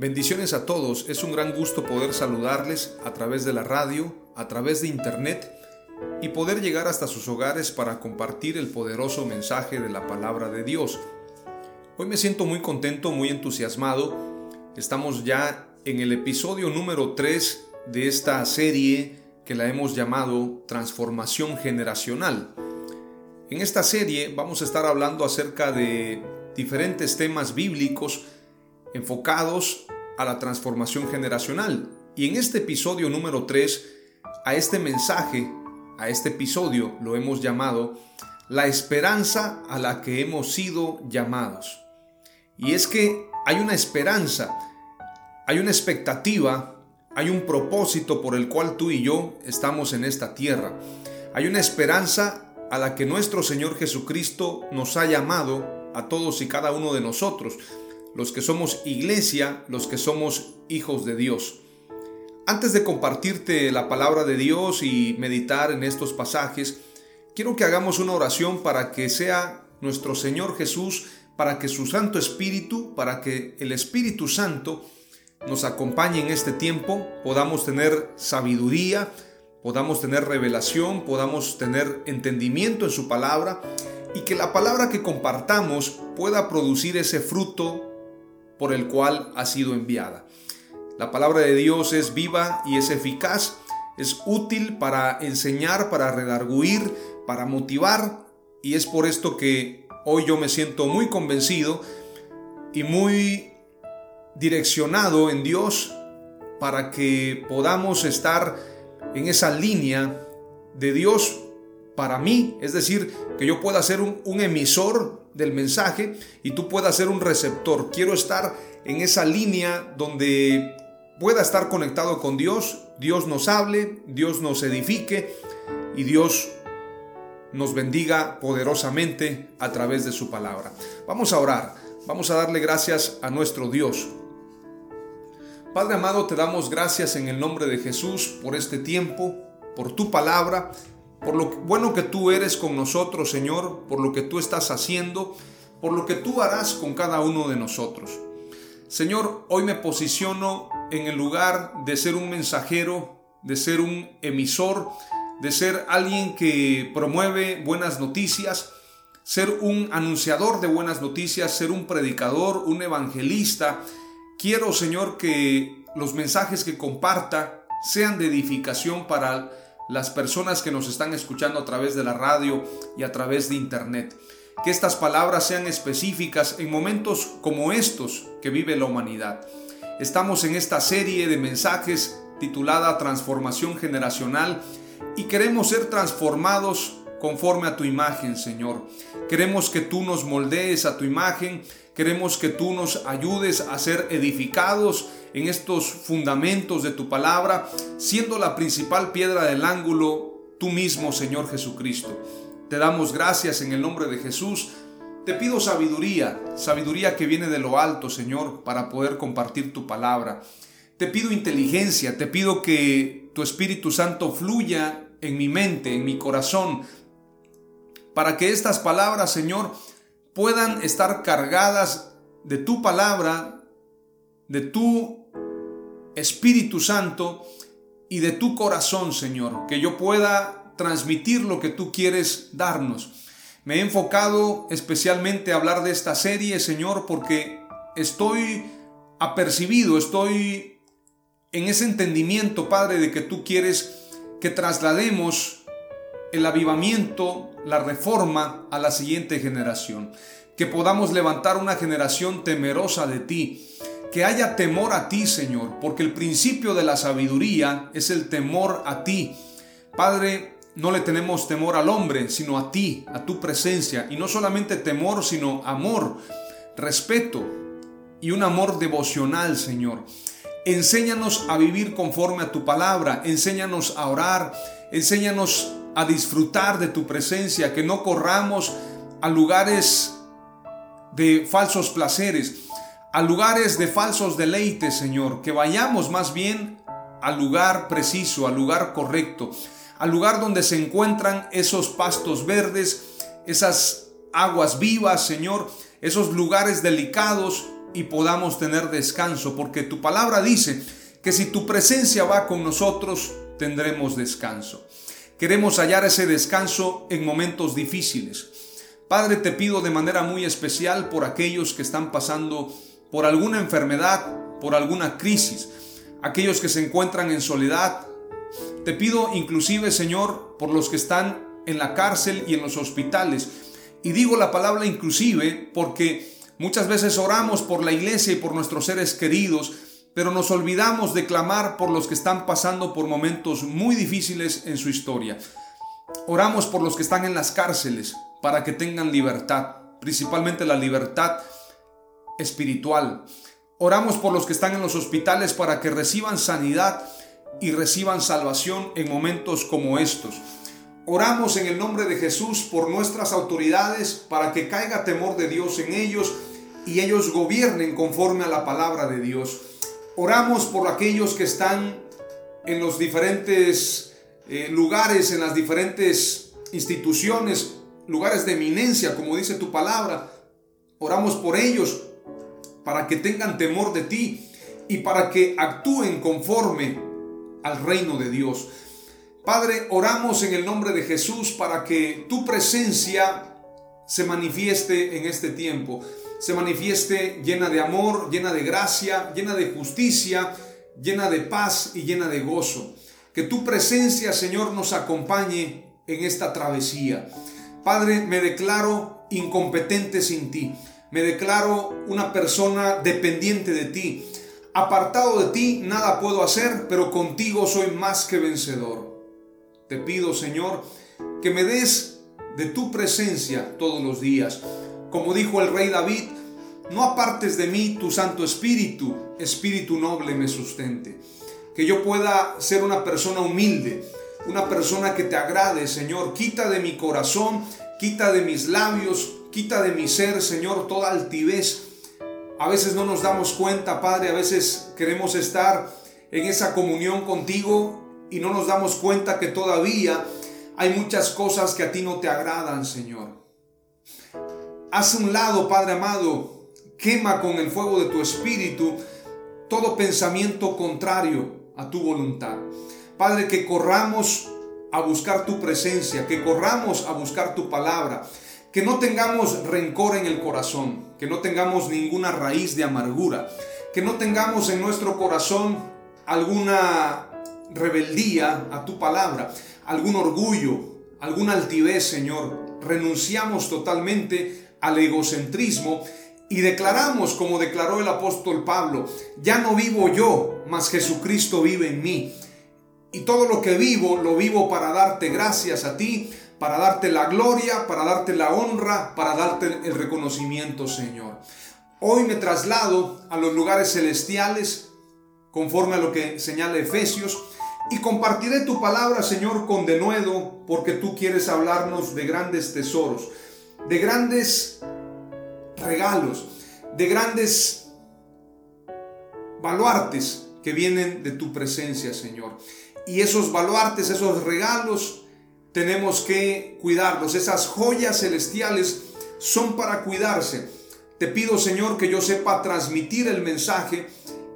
Bendiciones a todos, es un gran gusto poder saludarles a través de la radio, a través de internet y poder llegar hasta sus hogares para compartir el poderoso mensaje de la palabra de Dios. Hoy me siento muy contento, muy entusiasmado. Estamos ya en el episodio número 3 de esta serie que la hemos llamado Transformación Generacional. En esta serie vamos a estar hablando acerca de diferentes temas bíblicos enfocados a la transformación generacional. Y en este episodio número 3, a este mensaje, a este episodio lo hemos llamado La esperanza a la que hemos sido llamados. Y es que hay una esperanza, hay una expectativa, hay un propósito por el cual tú y yo estamos en esta tierra. Hay una esperanza a la que nuestro Señor Jesucristo nos ha llamado a todos y cada uno de nosotros los que somos iglesia, los que somos hijos de Dios. Antes de compartirte la palabra de Dios y meditar en estos pasajes, quiero que hagamos una oración para que sea nuestro Señor Jesús, para que su Santo Espíritu, para que el Espíritu Santo nos acompañe en este tiempo, podamos tener sabiduría, podamos tener revelación, podamos tener entendimiento en su palabra y que la palabra que compartamos pueda producir ese fruto por el cual ha sido enviada. La palabra de Dios es viva y es eficaz, es útil para enseñar, para redarguir, para motivar y es por esto que hoy yo me siento muy convencido y muy direccionado en Dios para que podamos estar en esa línea de Dios para mí, es decir, que yo pueda ser un, un emisor del mensaje y tú puedas ser un receptor. Quiero estar en esa línea donde pueda estar conectado con Dios, Dios nos hable, Dios nos edifique y Dios nos bendiga poderosamente a través de su palabra. Vamos a orar, vamos a darle gracias a nuestro Dios. Padre amado, te damos gracias en el nombre de Jesús por este tiempo, por tu palabra por lo bueno que tú eres con nosotros, Señor, por lo que tú estás haciendo, por lo que tú harás con cada uno de nosotros. Señor, hoy me posiciono en el lugar de ser un mensajero, de ser un emisor, de ser alguien que promueve buenas noticias, ser un anunciador de buenas noticias, ser un predicador, un evangelista. Quiero, Señor, que los mensajes que comparta sean de edificación para las personas que nos están escuchando a través de la radio y a través de internet. Que estas palabras sean específicas en momentos como estos que vive la humanidad. Estamos en esta serie de mensajes titulada Transformación Generacional y queremos ser transformados conforme a tu imagen, Señor. Queremos que tú nos moldees a tu imagen, queremos que tú nos ayudes a ser edificados en estos fundamentos de tu palabra, siendo la principal piedra del ángulo tú mismo, Señor Jesucristo. Te damos gracias en el nombre de Jesús. Te pido sabiduría, sabiduría que viene de lo alto, Señor, para poder compartir tu palabra. Te pido inteligencia, te pido que tu Espíritu Santo fluya en mi mente, en mi corazón, para que estas palabras, Señor, puedan estar cargadas de tu palabra, de tu Espíritu Santo y de tu corazón, Señor, que yo pueda transmitir lo que tú quieres darnos. Me he enfocado especialmente a hablar de esta serie, Señor, porque estoy apercibido, estoy en ese entendimiento, Padre, de que tú quieres que traslademos el avivamiento, la reforma a la siguiente generación, que podamos levantar una generación temerosa de ti, que haya temor a ti, Señor, porque el principio de la sabiduría es el temor a ti. Padre, no le tenemos temor al hombre, sino a ti, a tu presencia, y no solamente temor, sino amor, respeto y un amor devocional, Señor. Enséñanos a vivir conforme a tu palabra, enséñanos a orar, enséñanos a disfrutar de tu presencia, que no corramos a lugares de falsos placeres, a lugares de falsos deleites, Señor, que vayamos más bien al lugar preciso, al lugar correcto, al lugar donde se encuentran esos pastos verdes, esas aguas vivas, Señor, esos lugares delicados y podamos tener descanso, porque tu palabra dice que si tu presencia va con nosotros, tendremos descanso. Queremos hallar ese descanso en momentos difíciles. Padre, te pido de manera muy especial por aquellos que están pasando por alguna enfermedad, por alguna crisis, aquellos que se encuentran en soledad. Te pido inclusive, Señor, por los que están en la cárcel y en los hospitales. Y digo la palabra inclusive porque muchas veces oramos por la iglesia y por nuestros seres queridos, pero nos olvidamos de clamar por los que están pasando por momentos muy difíciles en su historia. Oramos por los que están en las cárceles para que tengan libertad, principalmente la libertad espiritual. Oramos por los que están en los hospitales para que reciban sanidad y reciban salvación en momentos como estos. Oramos en el nombre de Jesús por nuestras autoridades para que caiga temor de Dios en ellos y ellos gobiernen conforme a la palabra de Dios. Oramos por aquellos que están en los diferentes eh, lugares, en las diferentes instituciones, lugares de eminencia, como dice tu palabra. Oramos por ellos para que tengan temor de ti y para que actúen conforme al reino de Dios. Padre, oramos en el nombre de Jesús para que tu presencia se manifieste en este tiempo, se manifieste llena de amor, llena de gracia, llena de justicia, llena de paz y llena de gozo. Que tu presencia, Señor, nos acompañe en esta travesía. Padre, me declaro incompetente sin ti. Me declaro una persona dependiente de ti. Apartado de ti nada puedo hacer, pero contigo soy más que vencedor. Te pido, Señor, que me des de tu presencia todos los días. Como dijo el rey David, no apartes de mí tu Santo Espíritu, Espíritu noble me sustente. Que yo pueda ser una persona humilde, una persona que te agrade, Señor. Quita de mi corazón, quita de mis labios Quita de mi ser, Señor, toda altivez. A veces no nos damos cuenta, Padre, a veces queremos estar en esa comunión contigo y no nos damos cuenta que todavía hay muchas cosas que a ti no te agradan, Señor. Haz un lado, Padre amado, quema con el fuego de tu espíritu todo pensamiento contrario a tu voluntad. Padre, que corramos a buscar tu presencia, que corramos a buscar tu palabra, que no tengamos rencor en el corazón, que no tengamos ninguna raíz de amargura, que no tengamos en nuestro corazón alguna rebeldía a tu palabra, algún orgullo, alguna altivez, Señor. Renunciamos totalmente al egocentrismo y declaramos, como declaró el apóstol Pablo, ya no vivo yo, mas Jesucristo vive en mí. Y todo lo que vivo, lo vivo para darte gracias a ti, para darte la gloria, para darte la honra, para darte el reconocimiento, Señor. Hoy me traslado a los lugares celestiales, conforme a lo que señala Efesios, y compartiré tu palabra, Señor, con denuedo, porque tú quieres hablarnos de grandes tesoros, de grandes regalos, de grandes baluartes que vienen de tu presencia, Señor. Y esos baluartes, esos regalos, tenemos que cuidarlos. Esas joyas celestiales son para cuidarse. Te pido, Señor, que yo sepa transmitir el mensaje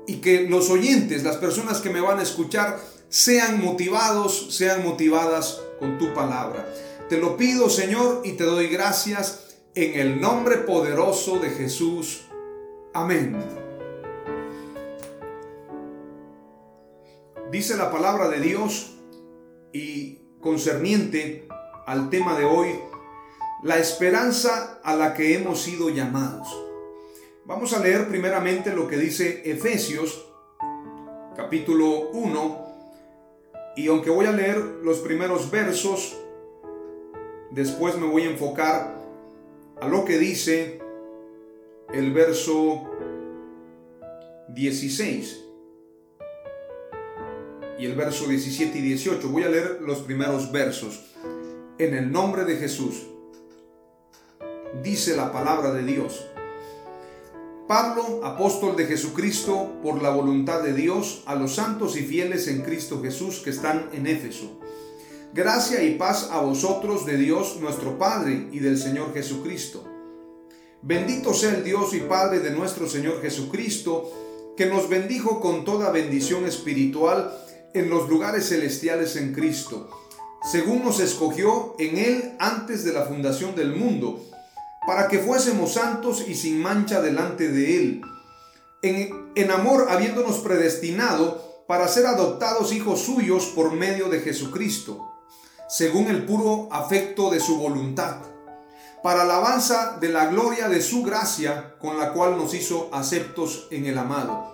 y que los oyentes, las personas que me van a escuchar, sean motivados, sean motivadas con tu palabra. Te lo pido, Señor, y te doy gracias en el nombre poderoso de Jesús. Amén. Dice la palabra de Dios y concerniente al tema de hoy, la esperanza a la que hemos sido llamados. Vamos a leer primeramente lo que dice Efesios capítulo 1 y aunque voy a leer los primeros versos, después me voy a enfocar a lo que dice el verso 16 y el verso 17 y 18. Voy a leer los primeros versos. En el nombre de Jesús, dice la palabra de Dios. Pablo, apóstol de Jesucristo, por la voluntad de Dios, a los santos y fieles en Cristo Jesús que están en Éfeso. Gracia y paz a vosotros de Dios nuestro Padre y del Señor Jesucristo. Bendito sea el Dios y Padre de nuestro Señor Jesucristo, que nos bendijo con toda bendición espiritual en los lugares celestiales en Cristo, según nos escogió en Él antes de la fundación del mundo para que fuésemos santos y sin mancha delante de Él, en, en amor habiéndonos predestinado para ser adoptados hijos suyos por medio de Jesucristo, según el puro afecto de su voluntad, para alabanza de la gloria de su gracia, con la cual nos hizo aceptos en el amado,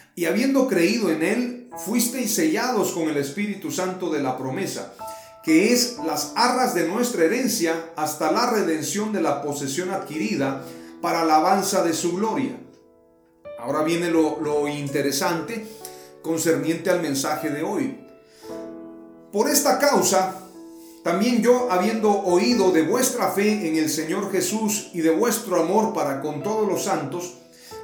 y habiendo creído en él, fuisteis sellados con el Espíritu Santo de la promesa que es las arras de nuestra herencia hasta la redención de la posesión adquirida para alabanza de su gloria. Ahora viene lo, lo interesante concerniente al mensaje de hoy. Por esta causa, también yo, habiendo oído de vuestra fe en el Señor Jesús y de vuestro amor para con todos los santos,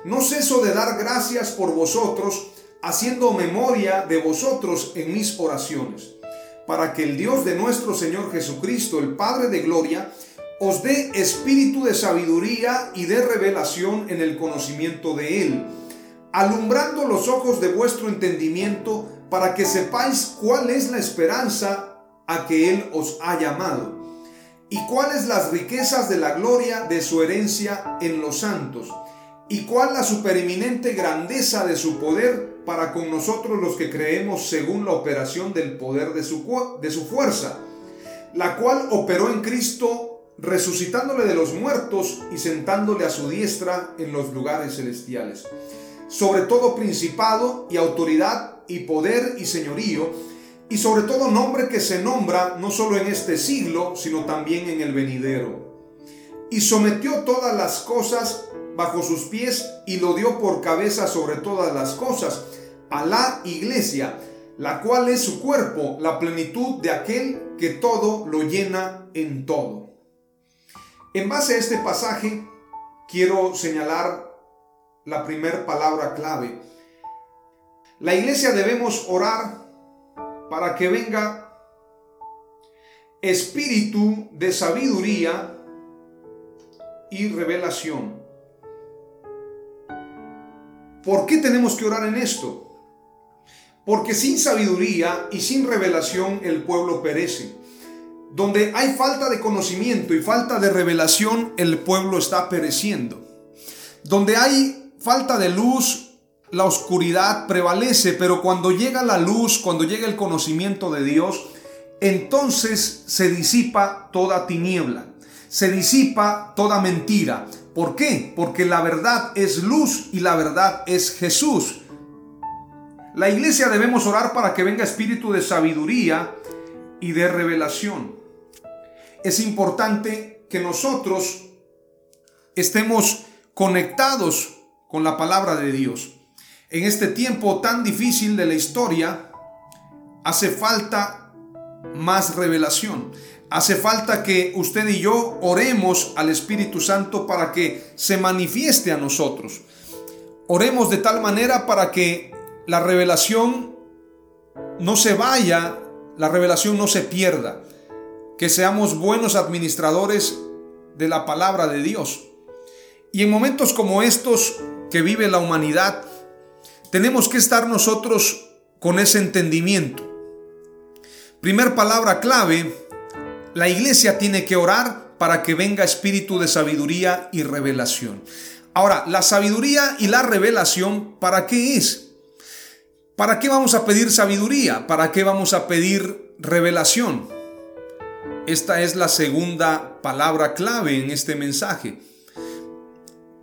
no ceso de dar gracias por vosotros, haciendo memoria de vosotros en mis oraciones para que el Dios de nuestro Señor Jesucristo, el Padre de Gloria, os dé espíritu de sabiduría y de revelación en el conocimiento de Él, alumbrando los ojos de vuestro entendimiento para que sepáis cuál es la esperanza a que Él os ha llamado y cuáles las riquezas de la gloria de su herencia en los santos y cuál la supereminente grandeza de su poder para con nosotros los que creemos según la operación del poder de su, de su fuerza, la cual operó en Cristo resucitándole de los muertos y sentándole a su diestra en los lugares celestiales, sobre todo principado y autoridad y poder y señorío, y sobre todo nombre que se nombra no solo en este siglo, sino también en el venidero. Y sometió todas las cosas bajo sus pies y lo dio por cabeza sobre todas las cosas a la iglesia, la cual es su cuerpo, la plenitud de aquel que todo lo llena en todo. En base a este pasaje, quiero señalar la primera palabra clave. La iglesia debemos orar para que venga espíritu de sabiduría y revelación. ¿Por qué tenemos que orar en esto? Porque sin sabiduría y sin revelación el pueblo perece. Donde hay falta de conocimiento y falta de revelación, el pueblo está pereciendo. Donde hay falta de luz la oscuridad prevalece, pero cuando llega la luz, cuando llega el conocimiento de Dios, entonces se disipa toda tiniebla, se disipa toda mentira. ¿Por qué? Porque la verdad es luz y la verdad es Jesús. La iglesia debemos orar para que venga espíritu de sabiduría y de revelación. Es importante que nosotros estemos conectados con la palabra de Dios. En este tiempo tan difícil de la historia, hace falta más revelación. Hace falta que usted y yo oremos al Espíritu Santo para que se manifieste a nosotros. Oremos de tal manera para que la revelación no se vaya, la revelación no se pierda. Que seamos buenos administradores de la palabra de Dios. Y en momentos como estos que vive la humanidad, tenemos que estar nosotros con ese entendimiento. Primer palabra clave, la iglesia tiene que orar para que venga espíritu de sabiduría y revelación. Ahora, la sabiduría y la revelación, ¿para qué es? ¿Para qué vamos a pedir sabiduría? ¿Para qué vamos a pedir revelación? Esta es la segunda palabra clave en este mensaje.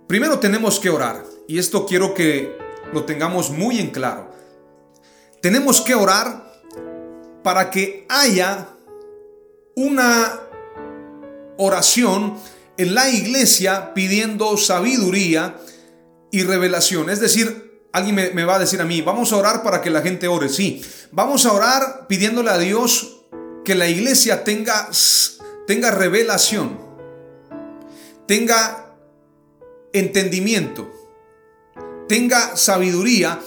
Primero tenemos que orar, y esto quiero que lo tengamos muy en claro. Tenemos que orar para que haya una oración en la iglesia pidiendo sabiduría y revelación. Es decir, alguien me, va a decir a mí, vamos a orar para que la gente ore. Sí, vamos a orar pidiéndole a Dios que la iglesia tenga, tenga revelación, tenga entendimiento, tenga sabiduría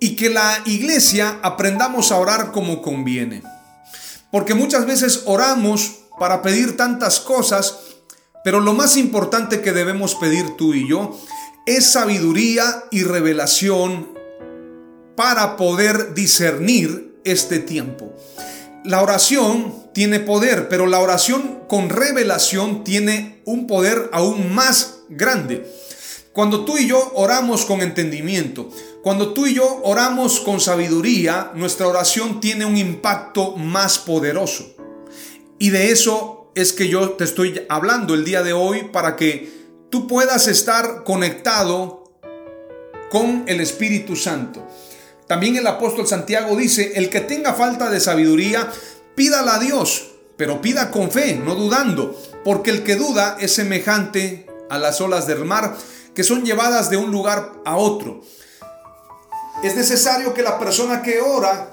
y que la iglesia aprendamos a orar como conviene. Porque muchas veces oramos para pedir tantas cosas, pero lo más importante que debemos pedir tú y yo es sabiduría y revelación para poder discernir este tiempo. La oración tiene poder, pero la oración con revelación tiene un poder aún más grande. Cuando tú y yo oramos con entendimiento, cuando tú y yo oramos con sabiduría, nuestra oración tiene un impacto más poderoso. Y de eso es que yo te estoy hablando el día de hoy para que tú puedas estar conectado con el Espíritu Santo. También el apóstol Santiago dice, el que tenga falta de sabiduría, pídala a Dios, pero pida con fe, no dudando, porque el que duda es semejante a las olas del mar que son llevadas de un lugar a otro. Es necesario que la persona que ora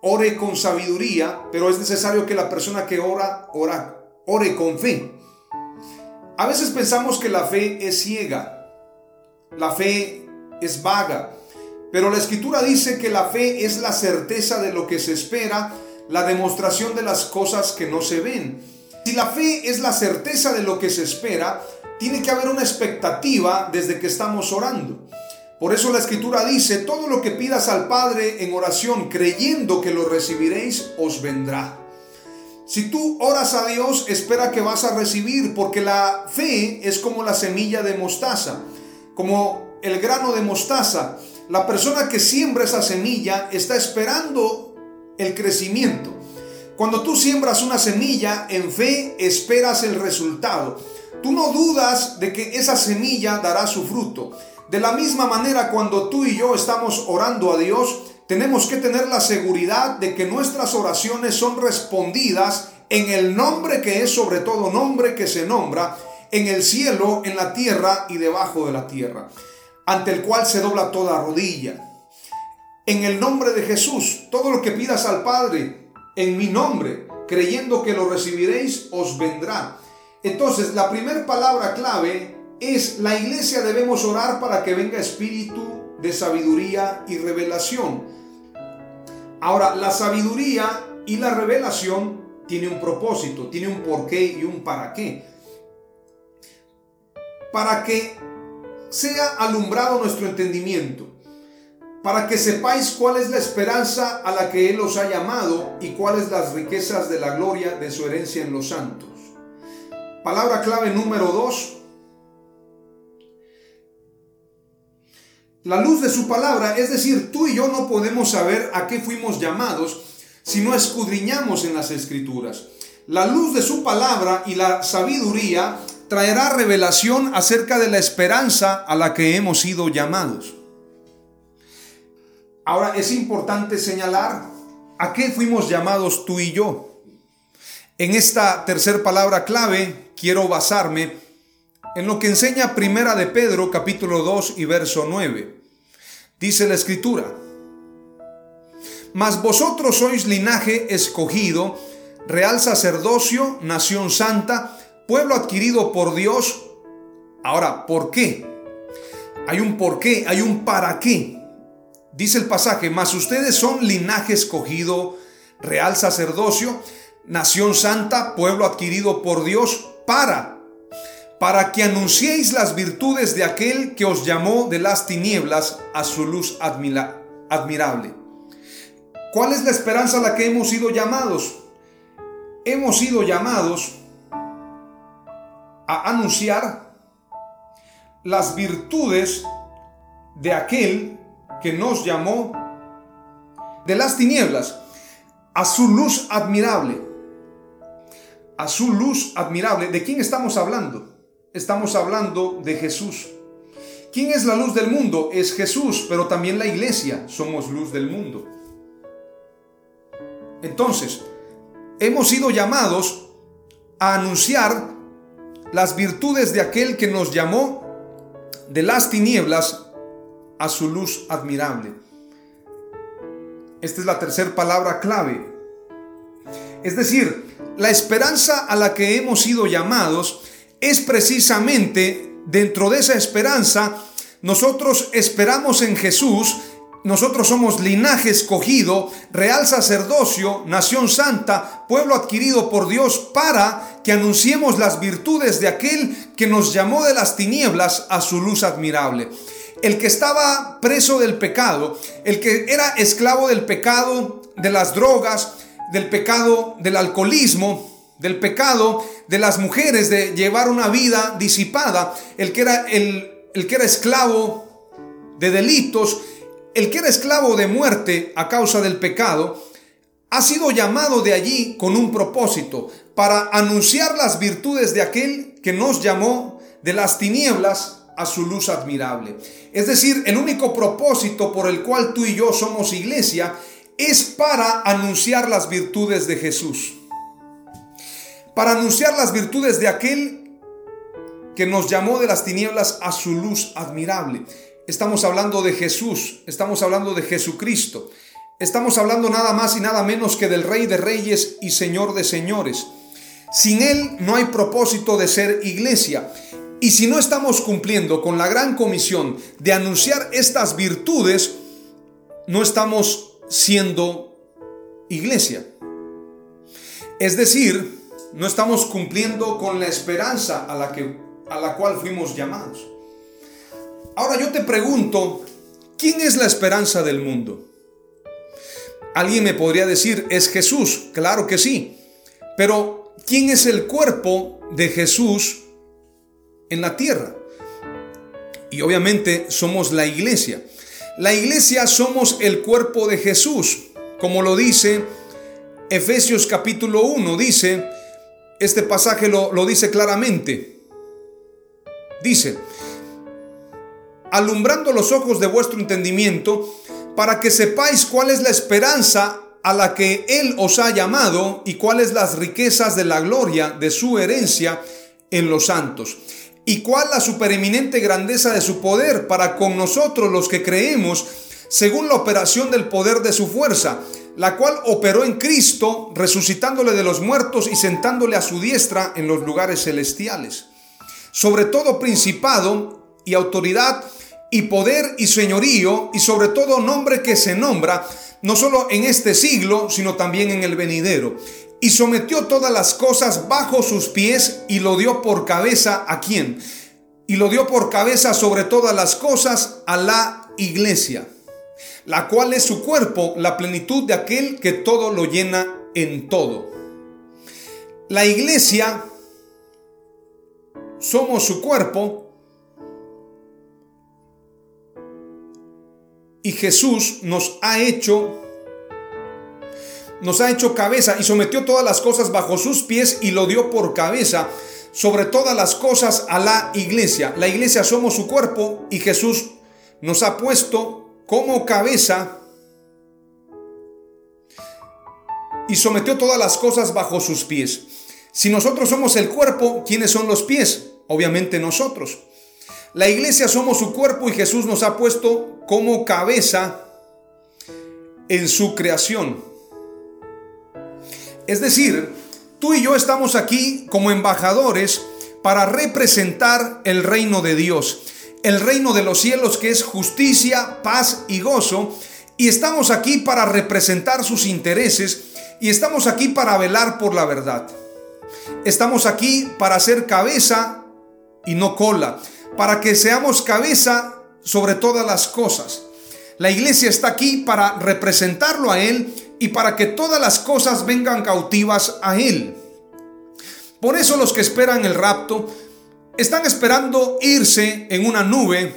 ore con sabiduría, pero es necesario que la persona que ora, ora ore con fe. A veces pensamos que la fe es ciega, la fe es vaga, pero la escritura dice que la fe es la certeza de lo que se espera, la demostración de las cosas que no se ven. Si la fe es la certeza de lo que se espera, tiene que haber una expectativa desde que estamos orando. Por eso la escritura dice, todo lo que pidas al Padre en oración creyendo que lo recibiréis, os vendrá. Si tú oras a Dios, espera que vas a recibir, porque la fe es como la semilla de mostaza, como el grano de mostaza. La persona que siembra esa semilla está esperando el crecimiento. Cuando tú siembras una semilla en fe, esperas el resultado. Tú no dudas de que esa semilla dará su fruto. De la misma manera, cuando tú y yo estamos orando a Dios, tenemos que tener la seguridad de que nuestras oraciones son respondidas en el nombre que es sobre todo nombre que se nombra, en el cielo, en la tierra y debajo de la tierra, ante el cual se dobla toda rodilla. En el nombre de Jesús, todo lo que pidas al Padre, en mi nombre, creyendo que lo recibiréis, os vendrá. Entonces, la primera palabra clave es la iglesia debemos orar para que venga espíritu de sabiduría y revelación. Ahora, la sabiduría y la revelación tiene un propósito, tiene un porqué y un para qué. Para que sea alumbrado nuestro entendimiento, para que sepáis cuál es la esperanza a la que Él os ha llamado y cuáles las riquezas de la gloria de su herencia en los santos Palabra clave número dos. La luz de su palabra, es decir, tú y yo no podemos saber a qué fuimos llamados si no escudriñamos en las escrituras. La luz de su palabra y la sabiduría traerá revelación acerca de la esperanza a la que hemos sido llamados. Ahora es importante señalar a qué fuimos llamados tú y yo. En esta tercera palabra clave quiero basarme en lo que enseña Primera de Pedro capítulo 2 y verso 9. Dice la escritura, Mas vosotros sois linaje escogido, real sacerdocio, nación santa, pueblo adquirido por Dios. Ahora, ¿por qué? Hay un por qué, hay un para qué. Dice el pasaje, mas ustedes son linaje escogido, real sacerdocio, nación santa, pueblo adquirido por Dios, para, para que anunciéis las virtudes de aquel que os llamó de las tinieblas a su luz admirable. ¿Cuál es la esperanza a la que hemos sido llamados? Hemos sido llamados a anunciar las virtudes de aquel que nos llamó de las tinieblas a su luz admirable. A su luz admirable. ¿De quién estamos hablando? Estamos hablando de Jesús. ¿Quién es la luz del mundo? Es Jesús, pero también la iglesia somos luz del mundo. Entonces, hemos sido llamados a anunciar las virtudes de aquel que nos llamó de las tinieblas a su luz admirable. Esta es la tercera palabra clave. Es decir, la esperanza a la que hemos sido llamados es precisamente dentro de esa esperanza, nosotros esperamos en Jesús nosotros somos linaje escogido, real sacerdocio, nación santa, pueblo adquirido por Dios para que anunciemos las virtudes de aquel que nos llamó de las tinieblas a su luz admirable. El que estaba preso del pecado, el que era esclavo del pecado, de las drogas, del pecado del alcoholismo, del pecado de las mujeres, de llevar una vida disipada, el que era, el, el que era esclavo de delitos, el que era esclavo de muerte a causa del pecado, ha sido llamado de allí con un propósito, para anunciar las virtudes de aquel que nos llamó de las tinieblas a su luz admirable. Es decir, el único propósito por el cual tú y yo somos iglesia es para anunciar las virtudes de Jesús. Para anunciar las virtudes de aquel que nos llamó de las tinieblas a su luz admirable. Estamos hablando de Jesús, estamos hablando de Jesucristo. Estamos hablando nada más y nada menos que del Rey de Reyes y Señor de Señores. Sin Él no hay propósito de ser iglesia. Y si no estamos cumpliendo con la gran comisión de anunciar estas virtudes, no estamos siendo iglesia. Es decir, no estamos cumpliendo con la esperanza a la, que, a la cual fuimos llamados. Ahora yo te pregunto, ¿quién es la esperanza del mundo? Alguien me podría decir, es Jesús, claro que sí, pero ¿quién es el cuerpo de Jesús en la tierra? Y obviamente somos la iglesia. La iglesia somos el cuerpo de Jesús, como lo dice Efesios capítulo 1, dice, este pasaje lo, lo dice claramente. Dice, alumbrando los ojos de vuestro entendimiento, para que sepáis cuál es la esperanza a la que Él os ha llamado y cuáles las riquezas de la gloria de su herencia en los santos, y cuál la supereminente grandeza de su poder para con nosotros los que creemos, según la operación del poder de su fuerza, la cual operó en Cristo, resucitándole de los muertos y sentándole a su diestra en los lugares celestiales. Sobre todo principado y autoridad, y poder y señorío y sobre todo nombre que se nombra, no solo en este siglo, sino también en el venidero. Y sometió todas las cosas bajo sus pies y lo dio por cabeza a quién. Y lo dio por cabeza sobre todas las cosas a la iglesia, la cual es su cuerpo, la plenitud de aquel que todo lo llena en todo. La iglesia somos su cuerpo y Jesús nos ha hecho nos ha hecho cabeza y sometió todas las cosas bajo sus pies y lo dio por cabeza sobre todas las cosas a la iglesia. La iglesia somos su cuerpo y Jesús nos ha puesto como cabeza y sometió todas las cosas bajo sus pies. Si nosotros somos el cuerpo, ¿quiénes son los pies? Obviamente nosotros. La iglesia somos su cuerpo y Jesús nos ha puesto como cabeza en su creación. Es decir, tú y yo estamos aquí como embajadores para representar el reino de Dios, el reino de los cielos que es justicia, paz y gozo, y estamos aquí para representar sus intereses y estamos aquí para velar por la verdad. Estamos aquí para ser cabeza y no cola, para que seamos cabeza sobre todas las cosas. La iglesia está aquí para representarlo a Él y para que todas las cosas vengan cautivas a Él. Por eso los que esperan el rapto están esperando irse en una nube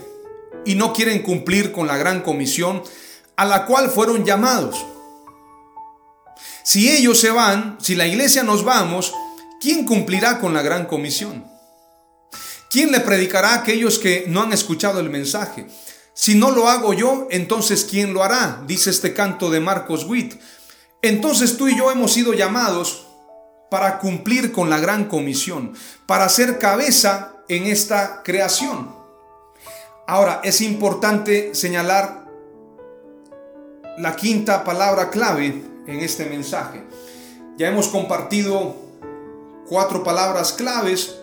y no quieren cumplir con la gran comisión a la cual fueron llamados. Si ellos se van, si la iglesia nos vamos, ¿quién cumplirá con la gran comisión? ¿Quién le predicará a aquellos que no han escuchado el mensaje? Si no lo hago yo, entonces ¿quién lo hará? Dice este canto de Marcos Witt. Entonces tú y yo hemos sido llamados para cumplir con la gran comisión, para ser cabeza en esta creación. Ahora, es importante señalar la quinta palabra clave en este mensaje. Ya hemos compartido cuatro palabras claves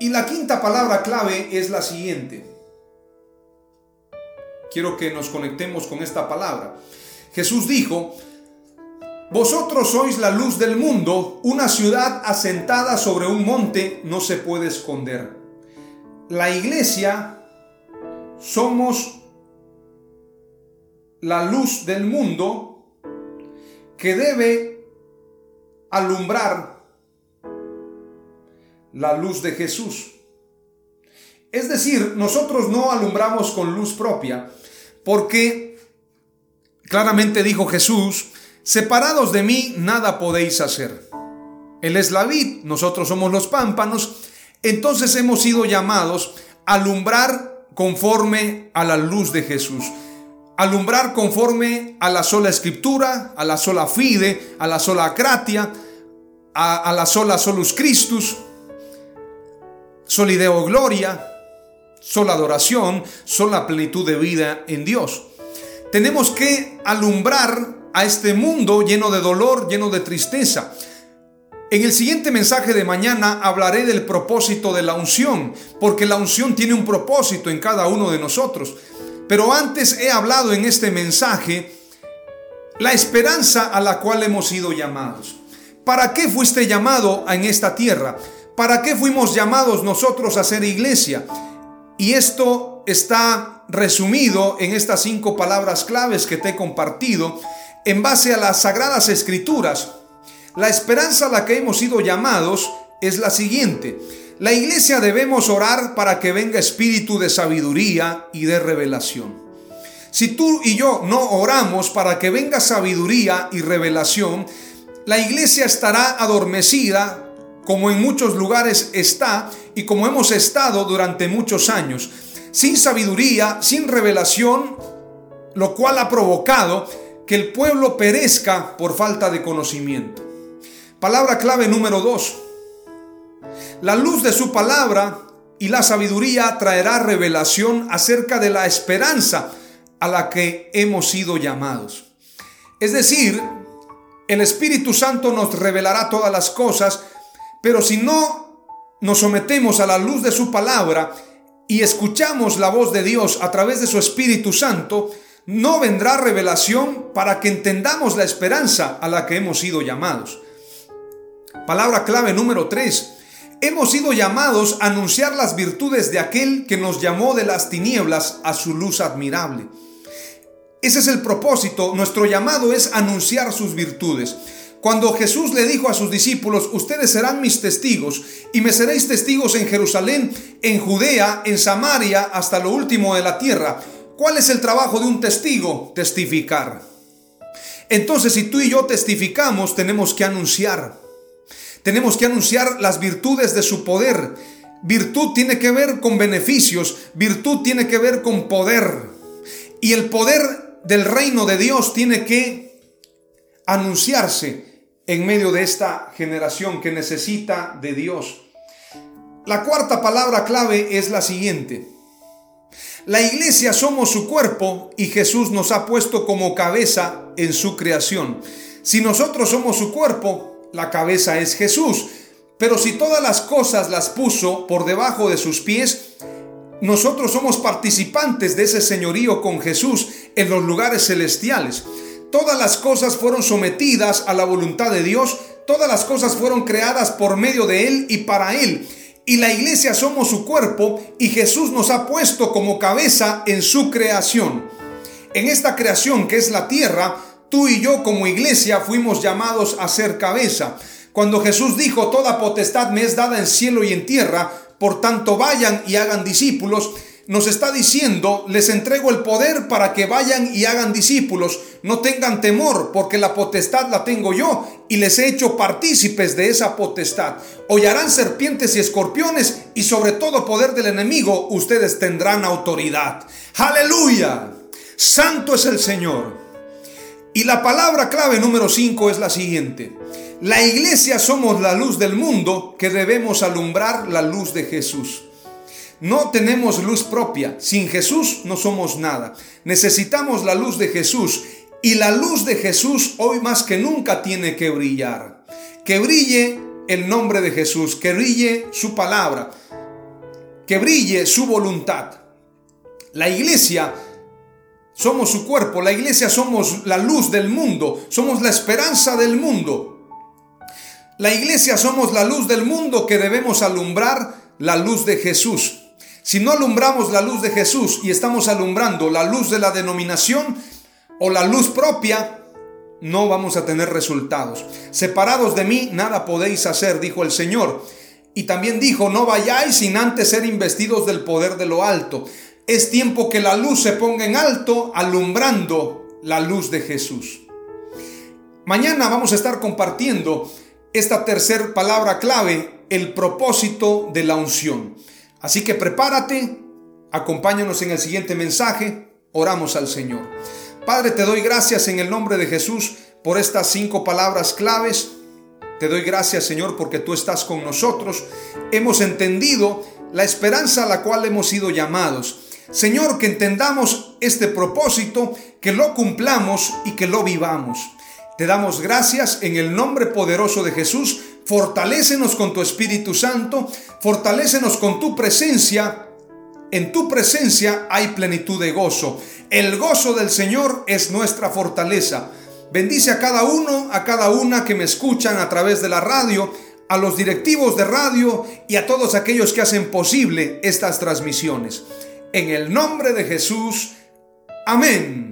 y la quinta palabra clave es la siguiente quiero que nos conectemos con esta palabra. Jesús dijo, vosotros sois la luz del mundo, una ciudad asentada sobre un monte no se puede esconder. La iglesia somos la luz del mundo que debe alumbrar la luz de Jesús. Es decir, nosotros no alumbramos con luz propia, porque claramente dijo Jesús, separados de mí nada podéis hacer. Él es la vid, nosotros somos los pámpanos, entonces hemos sido llamados a alumbrar conforme a la luz de Jesús. Alumbrar conforme a la sola escritura, a la sola fide, a la sola cratia, a, la sola solus Christus, solideo gloria, sola adoración, sola plenitud de vida en Dios. Tenemos que alumbrar a este mundo lleno de dolor, lleno de tristeza. En el siguiente mensaje de mañana hablaré del propósito de la unción, porque la unción tiene un propósito en cada uno de nosotros. Pero antes he hablado en este mensaje la esperanza a la cual hemos sido llamados. ¿Para qué fuiste llamado en esta tierra? ¿Para qué fuimos llamados nosotros a ser iglesia? Y esto está resumido en estas cinco palabras claves que te he compartido en base a las sagradas escrituras. La esperanza a la que hemos sido llamados es la siguiente. La iglesia debemos orar para que venga espíritu de sabiduría y de revelación. Si tú y yo no oramos para que venga sabiduría y revelación, la iglesia estará adormecida como en muchos lugares está y como hemos estado durante muchos años, sin sabiduría, sin revelación, lo cual ha provocado que el pueblo perezca por falta de conocimiento. Palabra clave número dos. La luz de su palabra y la sabiduría traerá revelación acerca de la esperanza a la que hemos sido llamados. Es decir, el Espíritu Santo nos revelará todas las cosas pero si no nos sometemos a la luz de su palabra y escuchamos la voz de Dios a través de su Espíritu Santo, no vendrá revelación para que entendamos la esperanza a la que hemos sido llamados. Palabra clave número 3. Hemos sido llamados a anunciar las virtudes de aquel que nos llamó de las tinieblas a su luz admirable. Ese es el propósito, nuestro llamado es anunciar sus virtudes. Cuando Jesús le dijo a sus discípulos, ustedes serán mis testigos y me seréis testigos en Jerusalén, en Judea, en Samaria, hasta lo último de la tierra. ¿Cuál es el trabajo de un testigo? Testificar. Entonces, si tú y yo testificamos, tenemos que anunciar. Tenemos que anunciar las virtudes de su poder. Virtud tiene que ver con beneficios, virtud tiene que ver con poder. Y el poder del reino de Dios tiene que anunciarse en medio de esta generación que necesita de Dios. La cuarta palabra clave es la siguiente. La iglesia somos su cuerpo y Jesús nos ha puesto como cabeza en su creación. Si nosotros somos su cuerpo, la cabeza es Jesús. Pero si todas las cosas las puso por debajo de sus pies, nosotros somos participantes de ese señorío con Jesús en los lugares celestiales. Todas las cosas fueron sometidas a la voluntad de Dios, todas las cosas fueron creadas por medio de Él y para Él y la iglesia somos su cuerpo y Jesús nos ha puesto como cabeza en su creación. En esta creación que es la tierra, tú y yo como iglesia fuimos llamados a ser cabeza. Cuando Jesús dijo, toda potestad me es dada en cielo y en tierra, por tanto vayan y hagan discípulos, nos está diciendo, les entrego el poder para que vayan y hagan discípulos. No tengan temor, porque la potestad la tengo yo y les he hecho partícipes de esa potestad. Hollarán serpientes y escorpiones y sobre todo poder del enemigo ustedes tendrán autoridad. Aleluya. Santo es el Señor. Y la palabra clave número 5 es la siguiente. La iglesia somos la luz del mundo que debemos alumbrar la luz de Jesús. No tenemos luz propia. Sin Jesús no somos nada. Necesitamos la luz de Jesús. Y la luz de Jesús hoy más que nunca tiene que brillar. Que brille el nombre de Jesús, que brille su palabra, que brille su voluntad. La iglesia somos su cuerpo, la iglesia somos la luz del mundo, somos la esperanza del mundo. La iglesia somos la luz del mundo que debemos alumbrar la luz de Jesús. Si no alumbramos la luz de Jesús y estamos alumbrando la luz de la denominación o la luz propia, no vamos a tener resultados. Separados de mí, nada podéis hacer, dijo el Señor. Y también dijo, no vayáis sin antes ser investidos del poder de lo alto. Es tiempo que la luz se ponga en alto, alumbrando la luz de Jesús. Mañana vamos a estar compartiendo esta tercera palabra clave, el propósito de la unción. Así que prepárate, acompáñanos en el siguiente mensaje, oramos al Señor. Padre, te doy gracias en el nombre de Jesús por estas cinco palabras claves. Te doy gracias, Señor, porque tú estás con nosotros. Hemos entendido la esperanza a la cual hemos sido llamados. Señor, que entendamos este propósito, que lo cumplamos y que lo vivamos. Te damos gracias en el nombre poderoso de Jesús fortalécenos con tu Espíritu Santo, fortalécenos con tu presencia. En tu presencia hay plenitud de gozo. El gozo del Señor es nuestra fortaleza. Bendice a cada uno, a cada una que me escuchan a través de la radio, a los directivos de radio y a todos aquellos que hacen posible estas transmisiones. En el nombre de Jesús. Amén.